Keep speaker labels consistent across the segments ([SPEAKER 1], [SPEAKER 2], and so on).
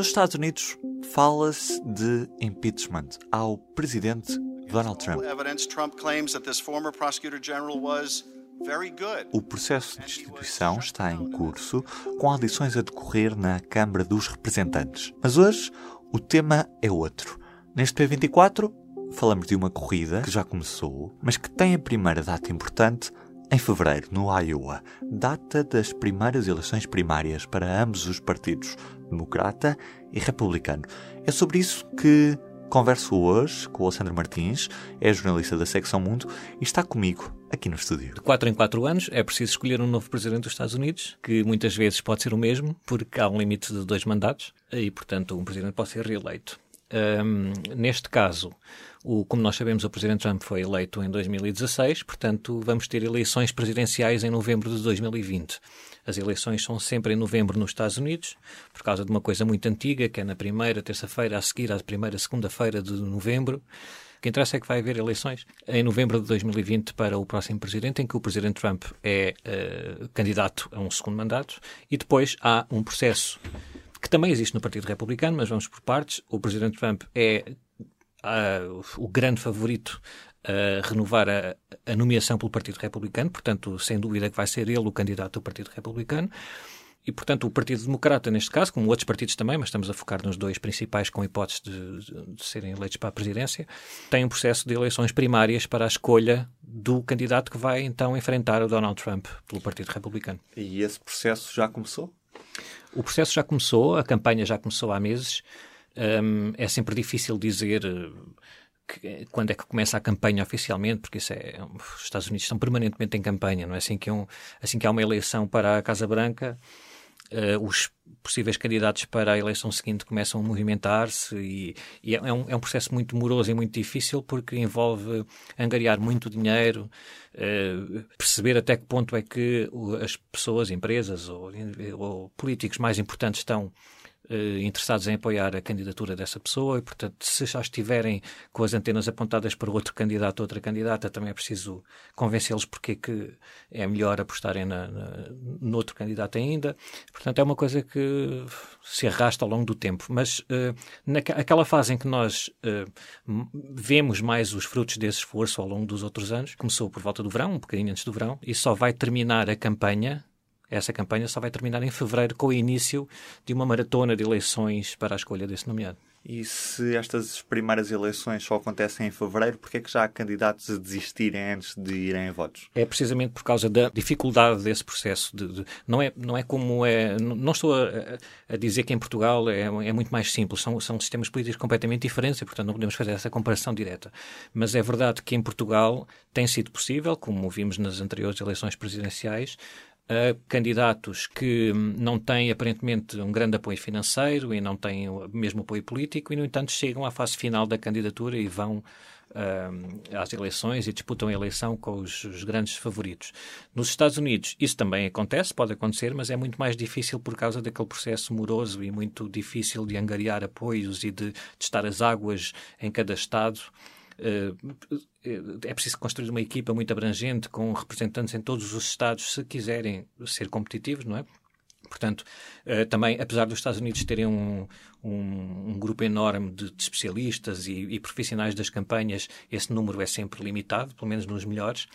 [SPEAKER 1] Nos Estados Unidos, fala-se de impeachment ao presidente Donald Trump. O processo de destituição está em curso, com audições a decorrer na Câmara dos Representantes. Mas hoje o tema é outro. Neste P24, falamos de uma corrida que já começou, mas que tem a primeira data importante em fevereiro, no Iowa, data das primeiras eleições primárias para ambos os partidos, democrata e republicano. É sobre isso que converso hoje com o Alexandre Martins, é jornalista da Secção Mundo e está comigo aqui no estúdio.
[SPEAKER 2] De 4 em 4 anos é preciso escolher um novo presidente dos Estados Unidos, que muitas vezes pode ser o mesmo, porque há um limite de dois mandatos e, portanto, um presidente pode ser reeleito. Um, neste caso, o, como nós sabemos, o Presidente Trump foi eleito em 2016, portanto, vamos ter eleições presidenciais em novembro de 2020. As eleições são sempre em novembro nos Estados Unidos, por causa de uma coisa muito antiga, que é na primeira terça-feira a seguir à primeira segunda-feira de novembro. O que interessa é que vai haver eleições em novembro de 2020 para o próximo presidente, em que o presidente Trump é uh, candidato a um segundo mandato, e depois há um processo também existe no Partido Republicano, mas vamos por partes. O presidente Trump é uh, o grande favorito a renovar a, a, nomeação pelo Partido Republicano, portanto, sem dúvida que vai ser ele o candidato do Partido Republicano. E, portanto, o Partido Democrata, neste caso, como outros partidos também, mas estamos a focar nos dois principais com hipótese de, de serem eleitos para a presidência, tem um processo de eleições primárias para a escolha do candidato que vai então enfrentar o Donald Trump pelo Partido Republicano.
[SPEAKER 1] E esse processo já começou?
[SPEAKER 2] O processo já começou, a campanha já começou há meses. Um, é sempre difícil dizer que, quando é que começa a campanha oficialmente, porque isso é, os Estados Unidos estão permanentemente em campanha, não é? Assim que, um, assim que há uma eleição para a Casa Branca, uh, os possíveis candidatos para a eleição seguinte começam a movimentar-se e, e é, um, é, um, processo muito moroso e muito difícil porque envolve angariar muito dinheiro, uh, perceber até que ponto é que as pessoas, empresas ou, ou políticos mais importantes estão interessados em apoiar a candidatura dessa pessoa e, portanto, se já estiverem com as antenas apontadas para outro candidato ou outra candidata, também é preciso convencê-los porque é que é melhor apostarem na, na, no outro candidato ainda. Portanto, é uma coisa que se arrasta ao longo do tempo. Mas uh, naquela fase em que nós uh, vemos mais os frutos desse esforço ao longo dos outros anos, começou por volta do verão, um bocadinho antes do verão, e só vai terminar a campanha essa campanha só vai terminar em fevereiro com o início de uma maratona de eleições para a escolha desse nomeado.
[SPEAKER 1] E se estas primeiras eleições só acontecem em fevereiro, por que é que já há candidatos a desistirem antes de irem a votos?
[SPEAKER 2] É precisamente por causa da dificuldade desse processo. De, de, não, é, não é como é. Não estou a, a dizer que em Portugal é, é, muito mais simples. São, são sistemas políticos completamente diferentes e, portanto, não podemos fazer essa comparação direta. Mas é verdade que em Portugal tem sido possível, como vimos nas anteriores eleições presidenciais, a candidatos que não têm aparentemente um grande apoio financeiro e não têm o mesmo apoio político e, no entanto, chegam à fase final da candidatura e vão uh, às eleições e disputam a eleição com os, os, grandes favoritos. Nos Estados Unidos isso também acontece, pode acontecer, mas é muito mais difícil por causa daquele processo moroso e muito difícil de angariar apoios e de testar as águas em cada estado. Eh, é preciso construir uma equipa muito abrangente, com representantes em todos os Estados, se quiserem ser competitivos, não é? Portanto, eh, também, apesar dos Estados Unidos terem um, um, um grupo enorme de, de especialistas e, e, profissionais das campanhas, esse número é sempre limitado, pelo menos nos melhores.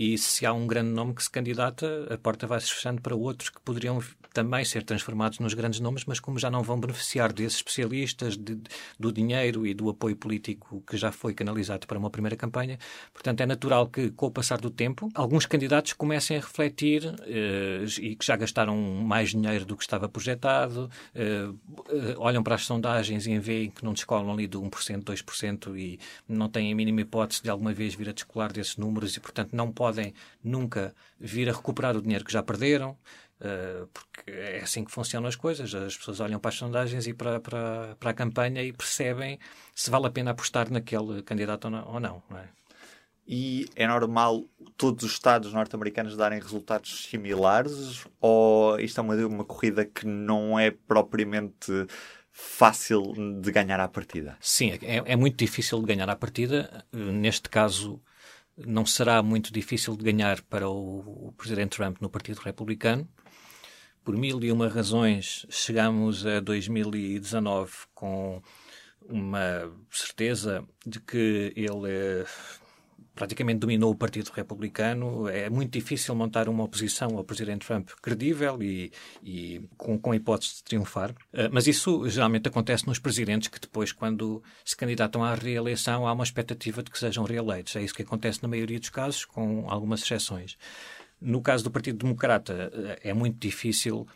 [SPEAKER 2] E se há um grande nome que se candidata, a porta vai se fechando para outros que poderiam também ser transformados nos grandes nomes, mas como já não vão beneficiar desses especialistas, de, do dinheiro e do apoio político que já foi canalizado para uma primeira campanha, portanto é natural que, com o passar do tempo, alguns candidatos comecem a refletir eh, e que já gastaram mais dinheiro do que estava projetado, eh, eh, olham para as sondagens e veem que não descolam ali de 1%, 2% e não têm a mínima hipótese de alguma vez vir a descolar desses números e, portanto, não podem nunca vir a recuperar o dinheiro que já perderam Uh, porque é assim que funcionam as coisas. As pessoas olham para as sondagens e para, para, para a campanha e percebem se vale a pena apostar naquele candidato ou não. Ou não, não é?
[SPEAKER 1] E é normal todos os Estados norte-americanos darem resultados similares? Ou isto é uma, uma corrida que não é propriamente fácil de ganhar à partida?
[SPEAKER 2] Sim, é, é muito difícil de ganhar à partida. Neste caso, não será muito difícil de ganhar para o, o Presidente Trump no Partido Republicano. Por mil e uma razões, chegamos a 2019 com uma certeza de que ele praticamente dominou o Partido Republicano. É muito difícil montar uma oposição ao Presidente Trump credível e, e com, com hipótese de triunfar. Uh, mas isso geralmente acontece nos presidentes que depois, quando se candidatam à reeleição, há uma expectativa de que sejam reeleitos. É isso que acontece na maioria dos casos, com algumas exceções. No caso do Partido Democrata, uh, é muito difícil.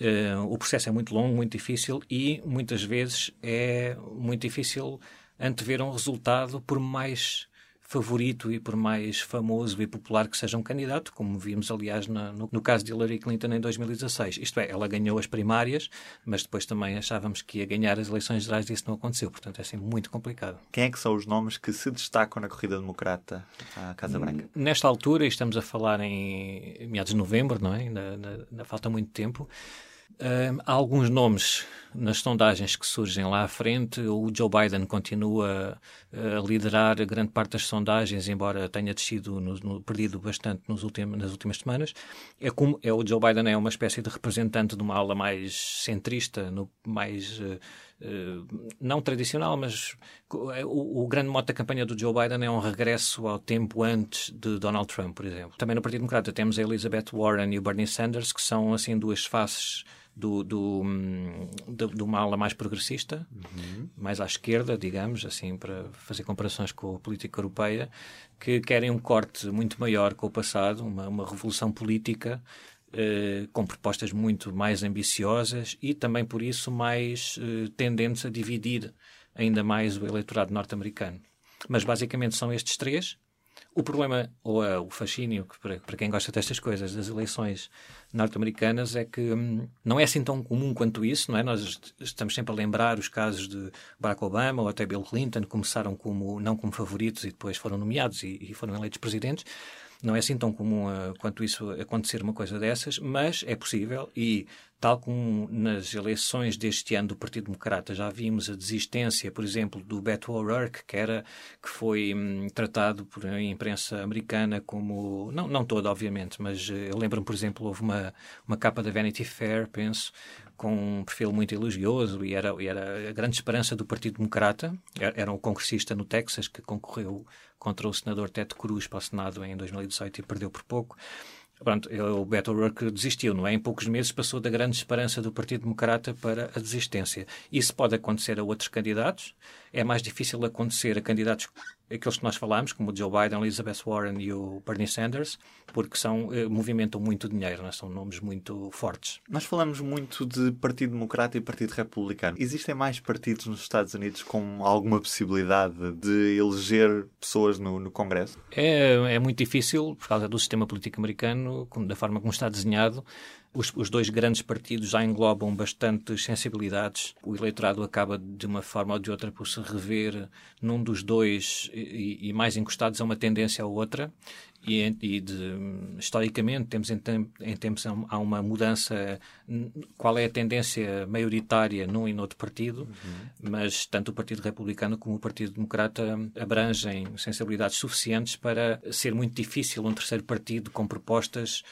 [SPEAKER 2] Uh, o processo é muito longo, muito difícil e muitas vezes é muito difícil antever um resultado por mais favorito e por mais famoso e popular que seja um candidato, como vimos, aliás, no, no, caso de Hillary Clinton em 2016. Isto é, ela ganhou as primárias, mas depois também achávamos que ia ganhar as eleições gerais e isso não aconteceu. Portanto, é assim muito complicado.
[SPEAKER 1] Quem é que são os nomes que se destacam na corrida democrata à Casa Branca?
[SPEAKER 2] Nesta altura, estamos a falar em meados de novembro, não é? Ainda, ainda, ainda falta muito tempo. Uh, há alguns nomes nas sondagens que surgem lá à frente. O Joe Biden continua a liderar grande parte das sondagens, embora tenha descido, no, no, perdido bastante nos ultim, nas últimas semanas. É como é, o Joe Biden é uma espécie de representante de uma ala mais centrista, no, mais uh, uh, não tradicional, mas o, o, grande mote da campanha do Joe Biden é um regresso ao tempo antes de Donald Trump, por exemplo. Também no Partido Democrata temos a Elizabeth Warren e o Bernie Sanders, que são assim duas faces do, do, do, de uma ala mais progressista, uhum. mais à esquerda, digamos, assim, para fazer comparações com a política europeia, que querem um corte muito maior com o passado, uma, uma revolução política eh, com propostas muito mais ambiciosas e também, por isso, mais eh, tendentes a dividir ainda mais o eleitorado norte-americano. Mas basicamente são estes três. O problema, ou uh, o fascínio, para, para, quem gosta destas coisas, das eleições norte-americanas, é que hum, não é assim tão comum quanto isso, não é? Nós estamos sempre a lembrar os casos de Barack Obama ou até Bill Clinton, começaram como, não como favoritos e depois foram nomeados e, e foram eleitos presidentes. Não é assim tão comum uh, quanto isso acontecer uma coisa dessas, mas é possível e tal como nas eleições deste ano do Partido Democrata já vimos a desistência, por exemplo, do Beto O'Rourke, que era que foi hum, tratado por a imprensa americana como não não toda, obviamente, mas uh, eu lembro-me, por exemplo, houve uma uma capa da Vanity Fair, penso, com um perfil muito elogioso e era, e era a grande esperança do Partido Democrata. Era um congressista no Texas que concorreu contra o senador Ted Cruz para o Senado em 2018 e perdeu por pouco. Pronto, o Beto O'Rourke desistiu, não é? Em poucos meses passou da grande esperança do Partido Democrata para a desistência. Isso pode acontecer a outros candidatos. É mais difícil acontecer a candidatos aqueles que nós falamos, como o Joe Biden, Elizabeth Warren e o Bernie Sanders, porque são, eh, movimentam muito dinheiro, é? são nomes muito fortes.
[SPEAKER 1] Nós falamos muito de Partido Democrata e Partido Republicano. Existem mais partidos nos Estados Unidos com alguma possibilidade de eleger pessoas no, no Congresso?
[SPEAKER 2] É, é muito difícil, por causa do sistema político americano, da forma como está desenhado. Os, os, dois grandes partidos já englobam bastantes sensibilidades. O eleitorado acaba, de uma forma ou de outra, por se rever num dos dois e, e mais encostados a uma tendência ou outra. E, e de, historicamente temos em, em tempos há uma mudança qual é a tendência maioritária num e noutro partido uhum. mas tanto o Partido Republicano como o Partido Democrata abrangem sensibilidades suficientes para ser muito difícil um terceiro partido com propostas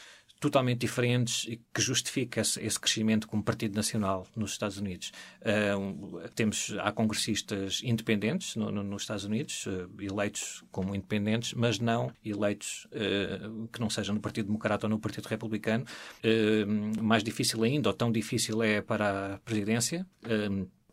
[SPEAKER 2] totalmente diferentes e que justifica esse, crescimento como partido nacional nos Estados Unidos. Uh, temos, há congressistas independentes no, no, nos Estados Unidos, uh, eleitos como independentes, mas não eleitos uh, que não sejam no Partido Democrata ou no Partido Republicano. mais difícil ainda, ou tão difícil é para a presidência.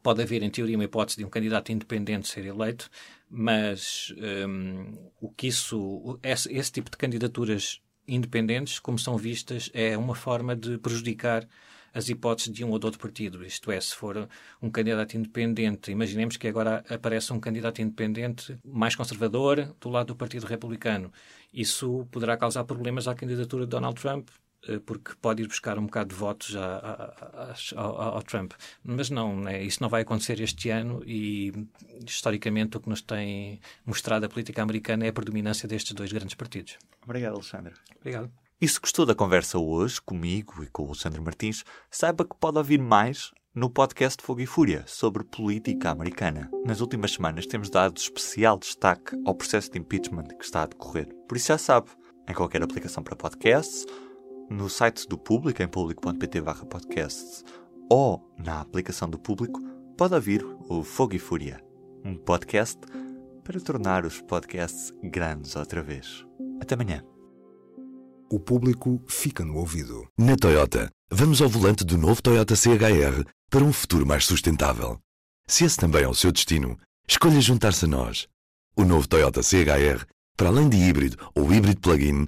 [SPEAKER 2] pode haver, em teoria, uma hipótese de um candidato independente ser eleito, mas um, o que isso, esse, esse tipo de candidaturas independentes, como são vistas, é uma forma de prejudicar as hipóteses de um ou de outro partido. Isto é, se for um candidato independente, imaginemos que agora aparece um candidato independente mais conservador do lado do Partido Republicano. Isso poderá causar problemas à candidatura de Donald Trump porque pode ir buscar um bocado de votos ao, ao, Trump. Mas não, né? isso não vai acontecer este ano e, historicamente, o que nos tem mostrado a política americana é a predominância destes dois grandes partidos.
[SPEAKER 1] Obrigado, Alexandre.
[SPEAKER 2] Obrigado.
[SPEAKER 1] E se gostou da conversa hoje, comigo e com o Alexandre Martins, saiba que pode ouvir mais no podcast Fogo e Fúria sobre política americana. Nas últimas semanas temos dado especial destaque ao processo de impeachment que está a decorrer. Por isso já sabe, em qualquer aplicação para podcasts, no site do Público, em público.pt podcasts, ou na aplicação do Público, pode ouvir o Fogo e Fúria, um podcast para tornar os podcasts grandes outra vez. Até amanhã.
[SPEAKER 3] O público fica no ouvido. Na Toyota, vamos ao volante do novo Toyota CHR para um futuro mais sustentável. Se esse também é o seu destino, escolha juntar-se a nós. O novo Toyota CHR, para além de híbrido ou híbrido plug-in,